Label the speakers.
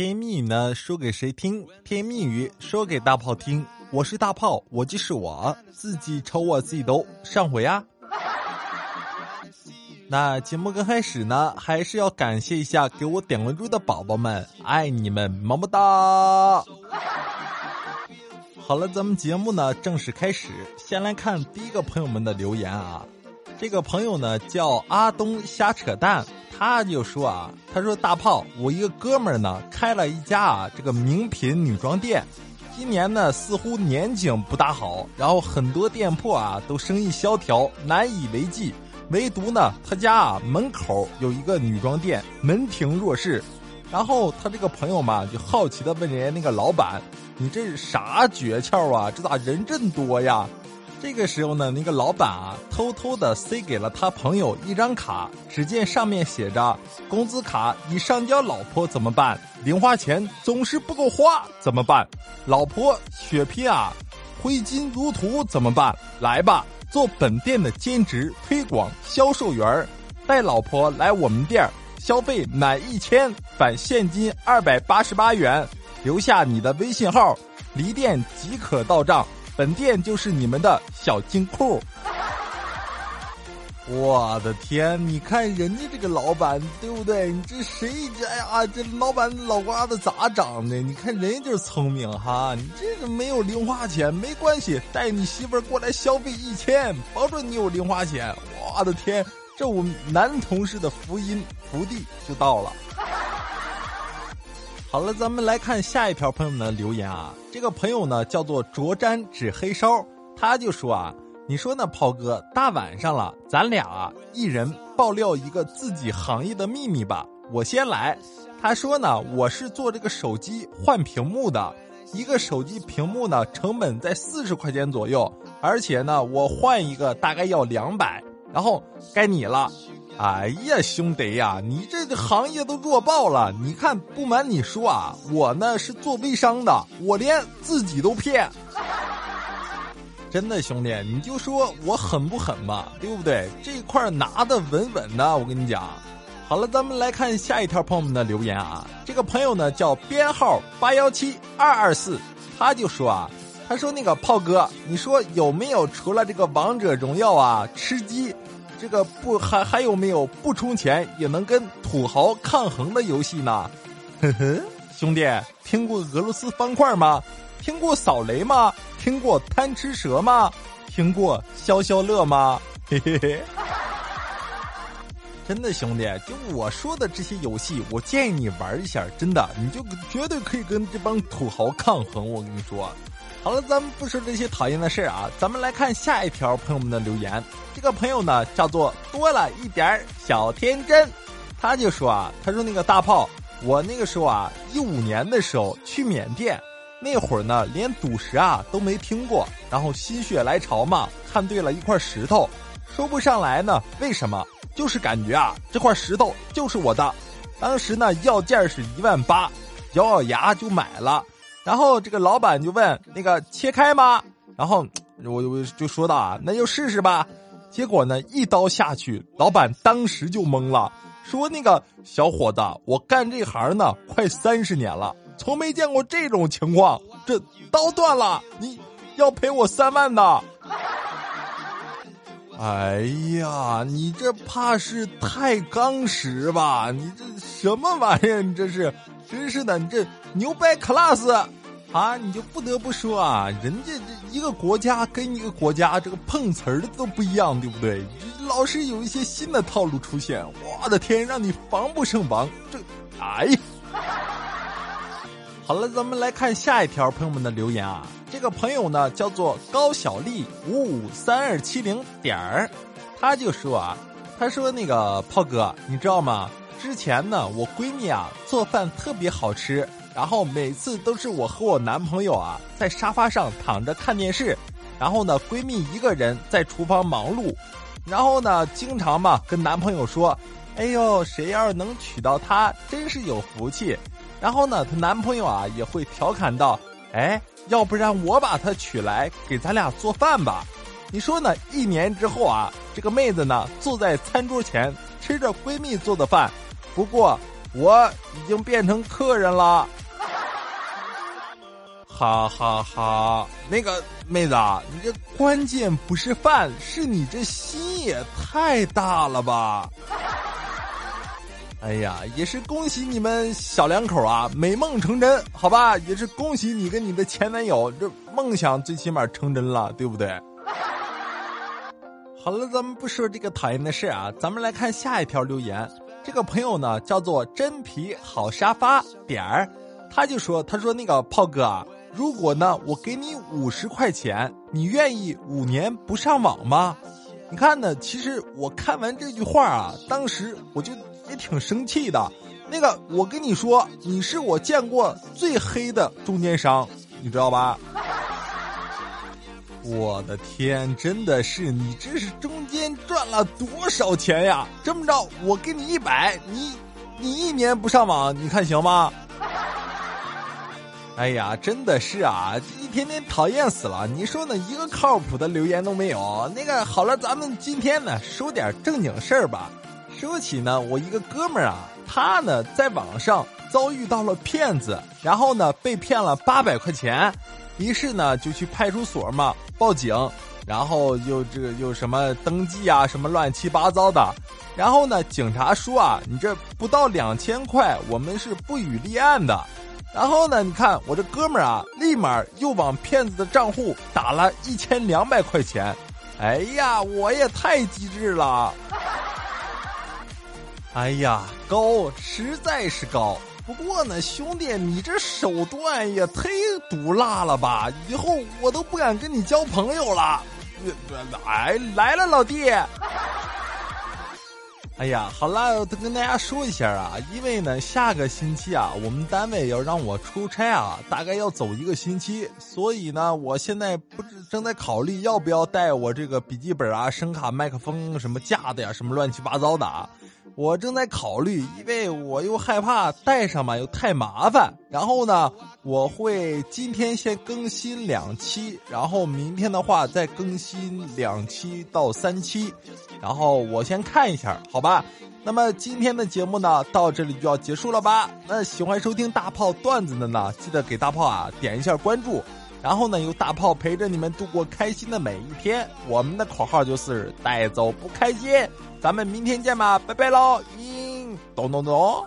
Speaker 1: 甜言蜜语呢，说给谁听？甜言蜜语说给大炮听。我是大炮，我就是我自己，瞅我自己都上回啊。那节目刚开始呢，还是要感谢一下给我点关注的宝宝们，爱你们，么么哒。好了，咱们节目呢正式开始。先来看第一个朋友们的留言啊，这个朋友呢叫阿东瞎扯淡，他就说啊，他说大炮，我一个哥们儿呢开了一家啊这个名品女装店，今年呢似乎年景不大好，然后很多店铺啊都生意萧条，难以为继，唯独呢他家啊门口有一个女装店，门庭若市。然后他这个朋友嘛就好奇的问人家那个老板。你这是啥诀窍啊？这咋人真多呀？这个时候呢，那个老板啊，偷偷的塞给了他朋友一张卡，只见上面写着：“工资卡已上交老婆怎么办？零花钱总是不够花怎么办？老婆血拼啊，挥金如土怎么办？来吧，做本店的兼职推广销售员带老婆来我们店消费满一千返现金二百八十八元。”留下你的微信号，离店即可到账。本店就是你们的小金库。我的天，你看人家这个老板，对不对？你这谁家呀？这老板脑瓜子咋长的？你看人家就是聪明哈。你这个没有零花钱没关系，带你媳妇儿过来消费一千，保准你有零花钱。我的天，这我们男同事的福音福地就到了。好了，咱们来看下一条朋友们的留言啊。这个朋友呢叫做卓瞻纸黑烧，他就说啊，你说呢，炮哥，大晚上了，咱俩一人爆料一个自己行业的秘密吧。我先来。他说呢，我是做这个手机换屏幕的，一个手机屏幕呢成本在四十块钱左右，而且呢我换一个大概要两百。然后该你了。哎呀，兄弟呀，你这个行业都弱爆了！你看，不瞒你说啊，我呢是做微商的，我连自己都骗。真的，兄弟，你就说我狠不狠吧，对不对？这块拿的稳稳的，我跟你讲。好了，咱们来看下一条朋友们的留言啊。这个朋友呢叫编号八幺七二二四，他就说啊，他说那个炮哥，你说有没有除了这个王者荣耀啊，吃鸡？这个不还还有没有不充钱也能跟土豪抗衡的游戏呢？呵呵，兄弟，听过俄罗斯方块吗？听过扫雷吗？听过贪吃蛇吗？听过消消乐吗？嘿嘿嘿。真的兄弟，就我说的这些游戏，我建议你玩一下，真的，你就绝对可以跟这帮土豪抗衡。我跟你说。好了，咱们不说这些讨厌的事儿啊，咱们来看下一条朋友们的留言。这个朋友呢叫做多了一点小天真，他就说啊，他说那个大炮，我那个时候啊，一五年的时候去缅甸，那会儿呢连赌石啊都没听过，然后心血来潮嘛，看对了一块石头，说不上来呢，为什么？就是感觉啊，这块石头就是我的。当时呢要价是一万八，咬咬牙就买了。然后这个老板就问那个切开吗？然后我我就说道啊，那就试试吧。结果呢，一刀下去，老板当时就懵了，说那个小伙子，我干这行呢快三十年了，从没见过这种情况。这刀断了，你要赔我三万的。哎呀，你这怕是太刚实吧？你这什么玩意儿？你这是，真是的，你这牛掰 class。啊，你就不得不说啊，人家这一个国家跟一个国家这个碰瓷儿的都不一样，对不对？老是有一些新的套路出现，我的天，让你防不胜防。这，哎，好了，咱们来看下一条朋友们的留言啊。这个朋友呢叫做高小丽五五三二七零点儿，他就说啊，他说那个炮哥，你知道吗？之前呢，我闺蜜啊做饭特别好吃。然后每次都是我和我男朋友啊在沙发上躺着看电视，然后呢闺蜜一个人在厨房忙碌，然后呢经常嘛跟男朋友说：“哎呦，谁要是能娶到她，真是有福气。”然后呢她男朋友啊也会调侃道：“哎，要不然我把她娶来给咱俩做饭吧？”你说呢？一年之后啊，这个妹子呢坐在餐桌前吃着闺蜜做的饭，不过。我已经变成客人了。哈哈哈！那个妹子，你这关键不是饭，是你这心也太大了吧！哎呀，也是恭喜你们小两口啊，美梦成真，好吧？也是恭喜你跟你的前男友，这梦想最起码成真了，对不对？好了，咱们不说这个讨厌的事啊，咱们来看下一条留言。这个朋友呢叫做真皮好沙发点儿，他就说：“他说那个炮哥啊，如果呢我给你五十块钱，你愿意五年不上网吗？”你看呢，其实我看完这句话啊，当时我就。也挺生气的，那个我跟你说，你是我见过最黑的中间商，你知道吧？我的天，真的是你这是中间赚了多少钱呀？这么着，我给你一百，你你一年不上网，你看行吗？哎呀，真的是啊，一天天讨厌死了！你说呢？一个靠谱的留言都没有。那个好了，咱们今天呢说点正经事儿吧。说起呢，我一个哥们儿啊，他呢在网上遭遇到了骗子，然后呢被骗了八百块钱，于是呢就去派出所嘛报警，然后又这个又什么登记啊，什么乱七八糟的，然后呢警察说啊，你这不到两千块，我们是不予立案的。然后呢，你看我这哥们儿啊，立马又往骗子的账户打了一千两百块钱，哎呀，我也太机智了。哎呀，高实在是高。不过呢，兄弟，你这手段也忒毒辣了吧！以后我都不敢跟你交朋友了。哎，来了，老弟。哎呀，好了，跟大家说一下啊，因为呢，下个星期啊，我们单位要让我出差啊，大概要走一个星期，所以呢，我现在不正在考虑要不要带我这个笔记本啊、声卡、麦克风什么架子呀，什么乱七八糟的啊。我正在考虑，因为我又害怕带上嘛，又太麻烦。然后呢，我会今天先更新两期，然后明天的话再更新两期到三期，然后我先看一下，好吧？那么今天的节目呢，到这里就要结束了吧？那喜欢收听大炮段子的呢，记得给大炮啊点一下关注，然后呢，有大炮陪着你们度过开心的每一天。我们的口号就是带走不开心。咱们明天见吧，拜拜喽！咚咚咚。